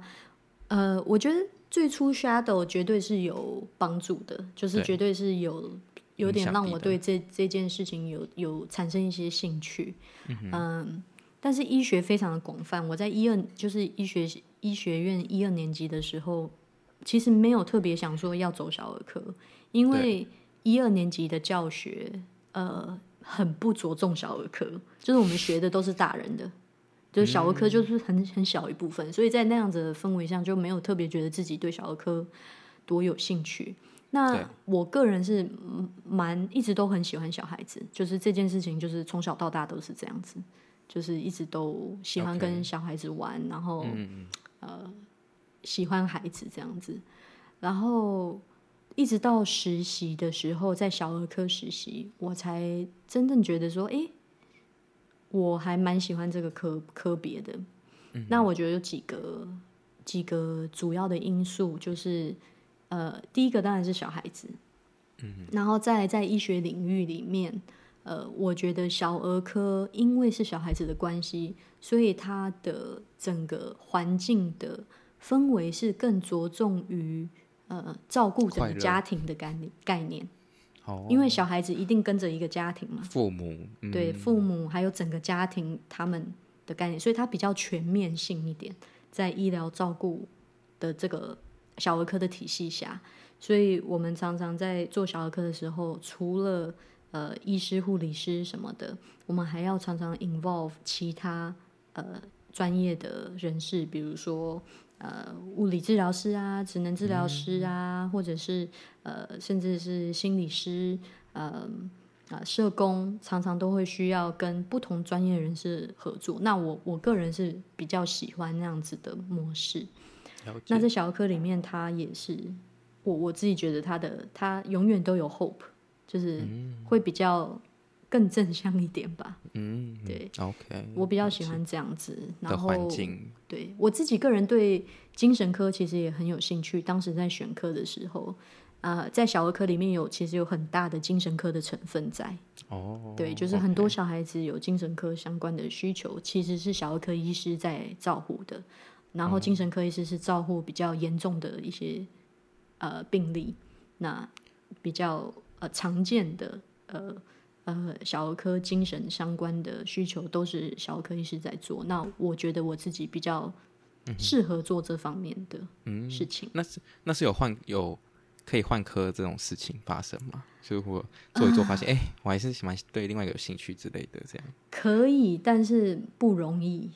呃，我觉得最初 shadow 绝对是有帮助的，就是绝对是有。有点让我对这这件事情有有产生一些兴趣，嗯，嗯，但是医学非常的广泛。我在一二就是医学医学院一二年级的时候，其实没有特别想说要走小儿科，因为一二年级的教学呃很不着重小儿科，就是我们学的都是大人的，就是小儿科就是很很小一部分，所以在那样子的氛围下就没有特别觉得自己对小儿科多有兴趣。那我个人是蛮一直都很喜欢小孩子，就是这件事情，就是从小到大都是这样子，就是一直都喜欢跟小孩子玩.然后、嗯、呃喜欢孩子这样子，然后一直到实习的时候，在小儿科实习，我才真正觉得说，哎，我还蛮喜欢这个科科别的、嗯。那我觉得有几个几个主要的因素就是。呃，第一个当然是小孩子，嗯，然后在在医学领域里面，呃，我觉得小儿科因为是小孩子的关系，所以它的整个环境的氛围是更着重于呃照顾整个家庭的概念概念。哦，因为小孩子一定跟着一个家庭嘛，父母，嗯，对，父母还有整个家庭他们的概念，所以它比较全面性一点，在医疗照顾的这个。小儿科的体系下，所以我们常常在做小儿科的时候，除了呃医师、护理师什么的，我们还要常常 involve 其他呃专业的人士，比如说呃物理治疗师啊、职能治疗师啊，嗯、或者是呃甚至是心理师、呃啊、呃、社工，常常都会需要跟不同专业人士合作。那我我个人是比较喜欢那样子的模式。那在小儿科里面，他也是我我自己觉得他的他永远都有 hope，就是会比较更正向一点吧。嗯，对，OK，我比较喜欢这样子。然后，对我自己个人对精神科其实也很有兴趣。当时在选科的时候，呃，在小儿科里面有其实有很大的精神科的成分在。哦，对，就是很多小孩子有精神科相关的需求，其实是小儿科医师在照顾的。然后精神科医师是照顾比较严重的一些呃病例，那比较呃常见的呃呃小儿科精神相关的需求都是小儿科医师在做。那我觉得我自己比较适合做这方面的事情。嗯、那是那是有换有可以换科这种事情发生吗？就我做一做发现，哎、呃，我还是喜欢对另外一个有兴趣之类的这样。可以，但是不容易。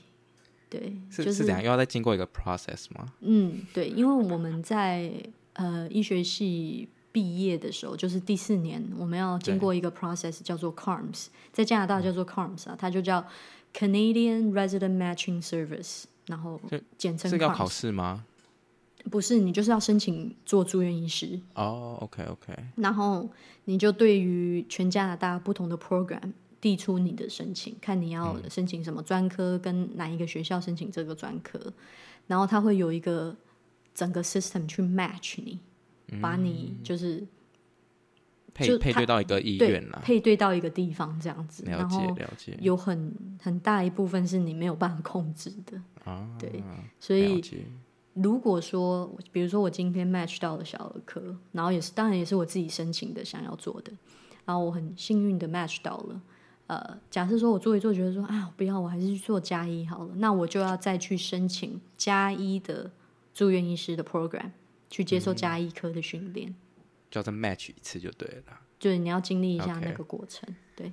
对，是、就是怎样？又要再经过一个 process 吗？嗯，对，因为我们在呃医学系毕业的时候，就是第四年，我们要经过一个 process 叫做 CARMS，在加拿大叫做 CARMS 啊，它就叫 Canadian Resident Matching Service，然后简称。是要考试吗？不是，你就是要申请做住院医师。哦、oh，OK OK。然后你就对于全加拿大不同的 program。递出你的申请，看你要申请什么专科，跟哪一个学校申请这个专科，嗯，然后他会有一个整个 system 去 match 你，嗯，把你就是配配对到一个医院了，配对到一个地方这样子，了解了解。有很很大一部分是你没有办法控制的啊，对，所以如果说，比如说我今天 match 到了小儿科，然后也是当然也是我自己申请的想要做的，然后我很幸运的 match 到了，呃，假设说我做一做觉得说啊不要，我还是去做加一好了，那我就要再去申请加一的住院医师的 program，去接受加医科的训练。嗯叫做 match 一次就对了，就是你要经历一下那个过程。Okay. 对，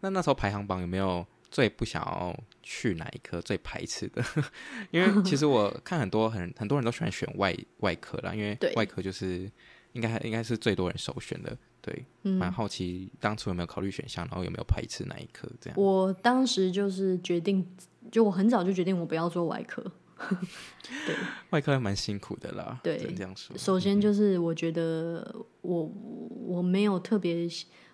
那那时候排行榜有没有最不想要去哪一科、最排斥的？因为其实我看很多很很多人都喜欢选外外科啦，因为外科就是应该应该是最多人首选的。对，蛮、嗯、好奇当初有没有考虑选项，然后有没有排斥哪一科？这样，我当时就是决定，就我很早就决定我不要做外科。对，外科还蛮辛苦的啦。对，这样说。首先就是我觉得我我没有特别，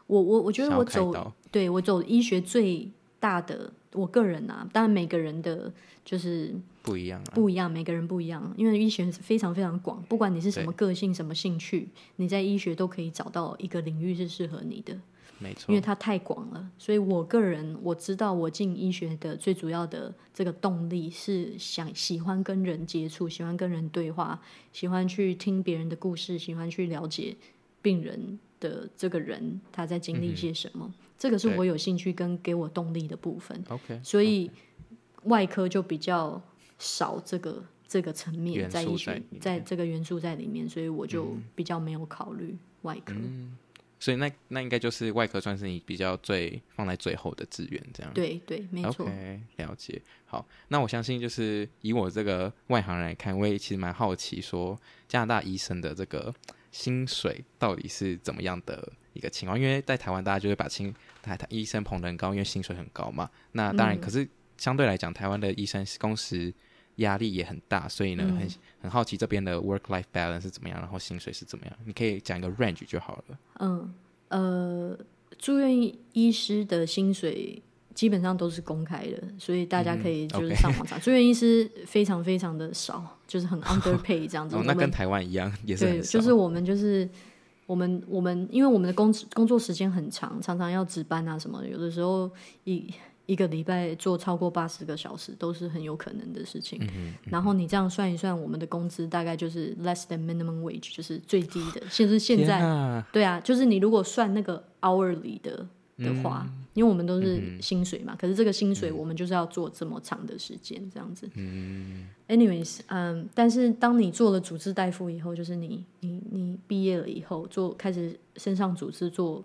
我我我觉得我走，对我走医学最大的，我个人啊，当然每个人的就是不一样，不一样，每个人不一样，因为医学是非常非常广，不管你是什么个性、什么兴趣，你在医学都可以找到一个领域是适合你的。没错，因为它太广了，所以我个人我知道，我进医学的最主要的这个动力是想喜欢跟人接触，喜欢跟人对话，喜欢去听别人的故事，喜欢去了解病人的这个人他在经历些什么，嗯，这个是我有兴趣跟给我动力的部分。OK，所以外科就比较少这个这个层面在医学在，在这个元素在里面，所以我就比较没有考虑外科。嗯所以那那应该就是外科算是你比较最放在最后的资源，这样。对对，没错。Okay, 了解。好，那我相信就是以我这个外行人来看，我也其实蛮好奇，说加拿大医生的这个薪水到底是怎么样的一个情况？因为在台湾大家就会把薪台台医生捧得很高，因为薪水很高嘛。那当然，可是相对来讲，台湾的医生工时压力也很大，所以呢，很很好奇这边的 work life balance 是怎么样，然后薪水是怎么样？你可以讲一个 range 就好了。嗯，呃，住院医师的薪水基本上都是公开的，所以大家可以就是上网查。住院医师非常非常的少，就是很 underpay 这样子。哦，那跟台湾一样，也是。对，就是我们就是我们我们因为我们的工工作时间很长，常常要值班啊什么的，有的时候一。一个礼拜做超过八十个小时都是很有可能的事情。嗯嗯、然后你这样算一算，我们的工资大概就是 less than minimum wage，就是最低的。现是现在，啊对啊，就是你如果算那个 hourly 的的话，嗯，因为我们都是薪水嘛，嗯，可是这个薪水我们就是要做这么长的时间，这样子。嗯，anyways，嗯，但是当你做了主治大夫以后，就是你你你毕业了以后，做开始身上主治做。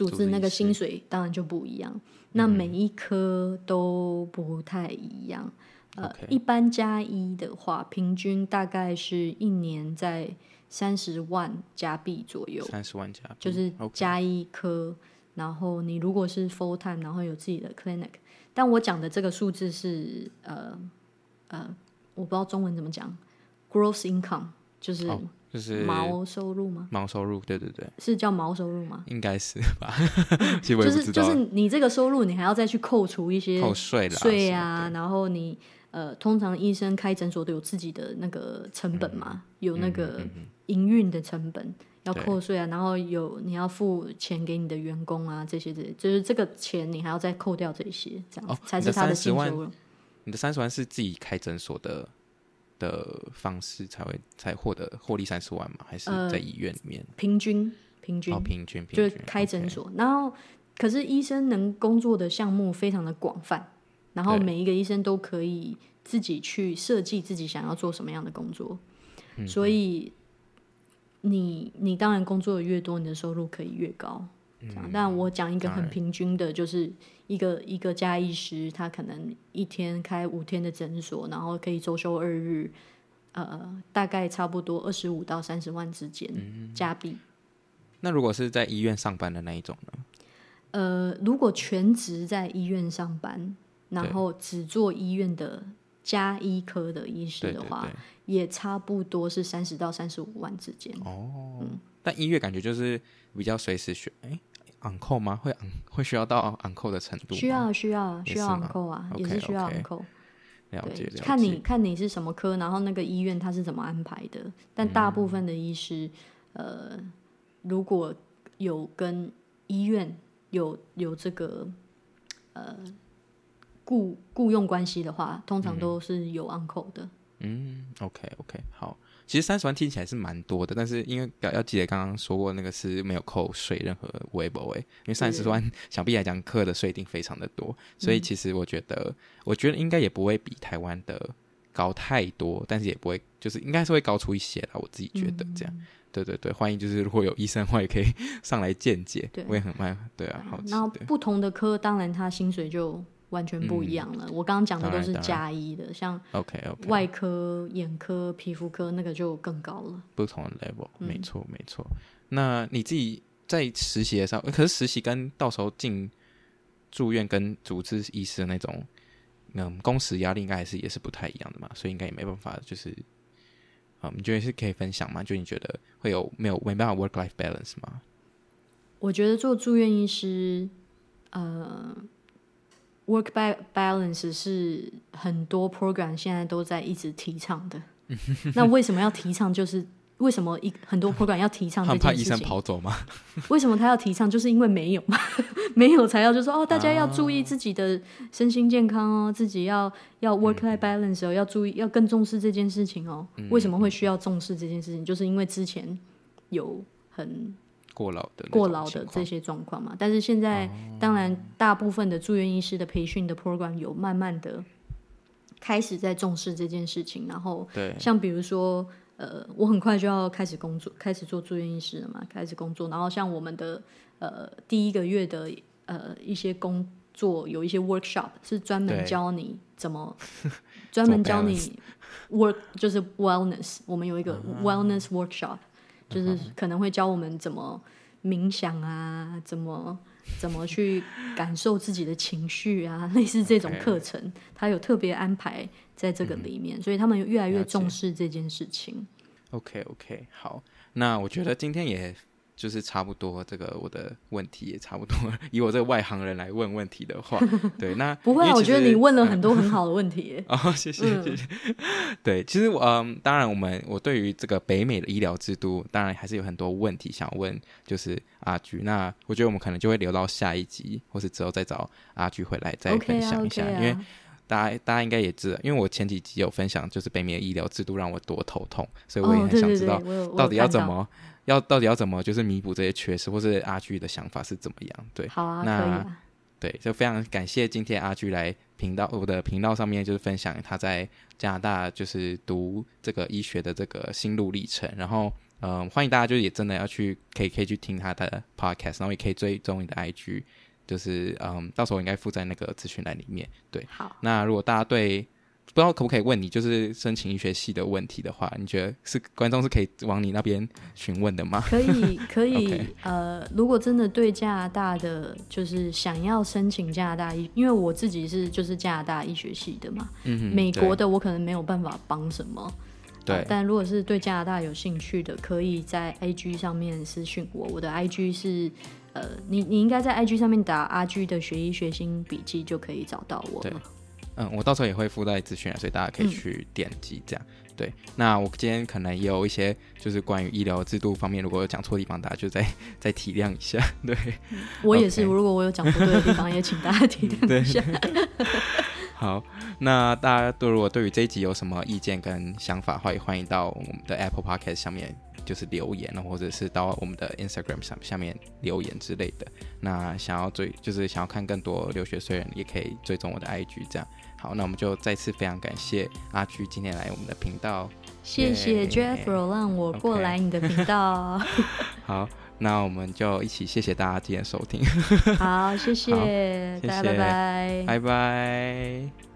主治那个薪水当然就不一样，那每一科都不太一样。嗯、呃，一般加一的话，平均大概是一年在三十万加币左右。三十万加币就是加一科。然后你如果是 full time，然后有自己的 clinic，但我讲的这个数字是呃呃，我不知道中文怎么讲，gross income 就是。Oh. 就是毛收入吗？毛收入，对对对，是叫毛收入吗？应该是吧。就是就是你这个收入，你还要再去扣除一些扣税税啊，然后你呃，通常医生开诊所都有自己的那个成本嘛，嗯、有那个营运的成本、嗯、要扣税啊，然后有你要付钱给你的员工啊，这些这些，就是这个钱你还要再扣掉这些，这样子、哦、才是他的薪收入。你的三十万是自己开诊所的。的方式才会才获得获利三十万吗？还是在医院里面？呃、平均平均、哦、平均平均就是开诊所。Okay. 然后，可是医生能工作的项目非常的广泛，然后每一个医生都可以自己去设计自己想要做什么样的工作。嗯、所以你，你你当然工作的越多，你的收入可以越高。嗯、但我讲一个很平均的，就是一个一个家医师，他可能一天开五天的诊所，然后可以周休二日，呃，大概差不多二十五到三十万之间加币。那如果是在医院上班的那一种呢？呃，如果全职在医院上班，然后只做医院的加医科的医师的话，对对对，也差不多是三十到三十五万之间。哦，嗯，但医院感觉就是比较随时选，哎。昂扣吗？会昂会需要到昂扣的程度？需要需要需要昂扣啊也是需要昂扣。了解了解。看你看你是什么科，然后那个医院他是怎么安排的。但大部分的医师，嗯、呃，如果有跟医院有有这个呃雇雇佣关系的话，通常都是有 uncle 的。嗯，OK OK，好。其实三十万听起来是蛮多的，但是因为要要记得刚刚说过那个是没有扣税任何微博诶，因为三十万想必来讲课的税一定非常的多，所以其实我觉得，嗯、我觉得应该也不会比台湾的高太多，但是也不会就是应该是会高出一些啦。我自己觉得这样，嗯、对对对，欢迎就是如果有医生的话也可以上来见解，对我也很慢，对啊，好。然后不同的科，当然他薪水就。完全不一样了。嗯、我刚刚讲的都是加一的，像 OK OK 外科、眼科、皮肤科那个就更高了。不同的 level，没错、嗯、没错。那你自己在实习的时候，可是实习跟到时候进住院跟主治医师的那种，嗯，工时压力应该还是也是不太一样的嘛，所以应该也没办法，就是，嗯，你觉得是可以分享吗？就你觉得会有没有没办法 work life balance 吗？我觉得做住院医师，呃。Work balance 是很多 program 现在都在一直提倡的。那为什么要提倡？就是 为什么一很多 program 要提倡这件事情？怕医生跑走吗？为什么他要提倡？就是因为没有嘛，没有才要就说哦，大家要注意自己的身心健康哦，自己要要 work life balance 哦，要注意要更重视这件事情哦。为什么会需要重视这件事情？就是因为之前有很。过劳的过劳的这些状况嘛，但是现在、哦、当然大部分的住院医师的培训的 program 有慢慢的开始在重视这件事情，然后对，像比如说呃，我很快就要开始工作，开始做住院医师了嘛，开始工作，然后像我们的呃第一个月的呃一些工作有一些 workshop 是专门教你怎么 专门教你 work 就是 wellness，我们有一个 wellness workshop。就是可能会教我们怎么冥想啊，怎么怎么去感受自己的情绪啊，类似这种课程，他有特别安排在这个里面，所以他们越来越重视这件事情。OK OK，好，那我觉得今天也。就是差不多，这个我的问题也差不多。以我这个外行人来问问题的话，对，那不会啊，我觉得你问了很多很 好的问题。哦，谢谢谢谢。对，其实我嗯，当然我们我对于这个北美的医疗制度，当然还是有很多问题想问，就是阿菊。那我觉得我们可能就会留到下一集，或是之后再找阿菊回来再分享一下，因为大家大家应该也知道，因为我前几集有分享，就是北美的医疗制度让我多头痛，所以我也很想知道到底要怎么。要到底要怎么就是弥补这些缺失，或是阿居的想法是怎么样？对，好啊，那可以啊，对，就非常感谢今天阿居来频道我的频道上面，就是分享他在加拿大就是读这个医学的这个心路历程。然后，嗯、呃，欢迎大家就是也真的要去可以可以去听他的 podcast，然后也可以追踪你的 IG，就是嗯，到时候我应该附在那个资讯栏里面。对，好，那如果大家对不知道可不可以问你，就是申请医学系的问题的话，你觉得是观众是可以往你那边询问的吗？可以，可以。呃，如果真的对加拿大的就是想要申请加拿大医，因为我自己是就是加拿大医学系的嘛，嗯哼，美国的我可能没有办法帮什么。对、呃，但如果是对加拿大有兴趣的，可以在 IG 上面私讯我，我的 IG 是呃，你你应该在 IG 上面打阿 G 的学医学新笔记就可以找到我了。嗯，我到时候也会附在资讯，所以大家可以去点击这样。嗯、对，那我今天可能也有一些就是关于医疗制度方面，如果有讲错地方，大家就再再体谅一下。对，我也是如果我有讲不对的地方，也请大家体谅一下。好，那大家都如果对于这一集有什么意见跟想法的话，也欢迎到我们的 Apple Podcast 上面就是留言，或者是到我们的 Instagram 上下面留言之类的。那想要追就是想要看更多留学生人，也可以追踪我的 IG 这样。好，那我们就再次非常感谢阿居今天来我们的频道。谢谢 Jeffrey 让我过来你的频道。好，那我们就一起谢谢大家今天收听。好，谢谢，谢谢大家，拜拜，拜拜。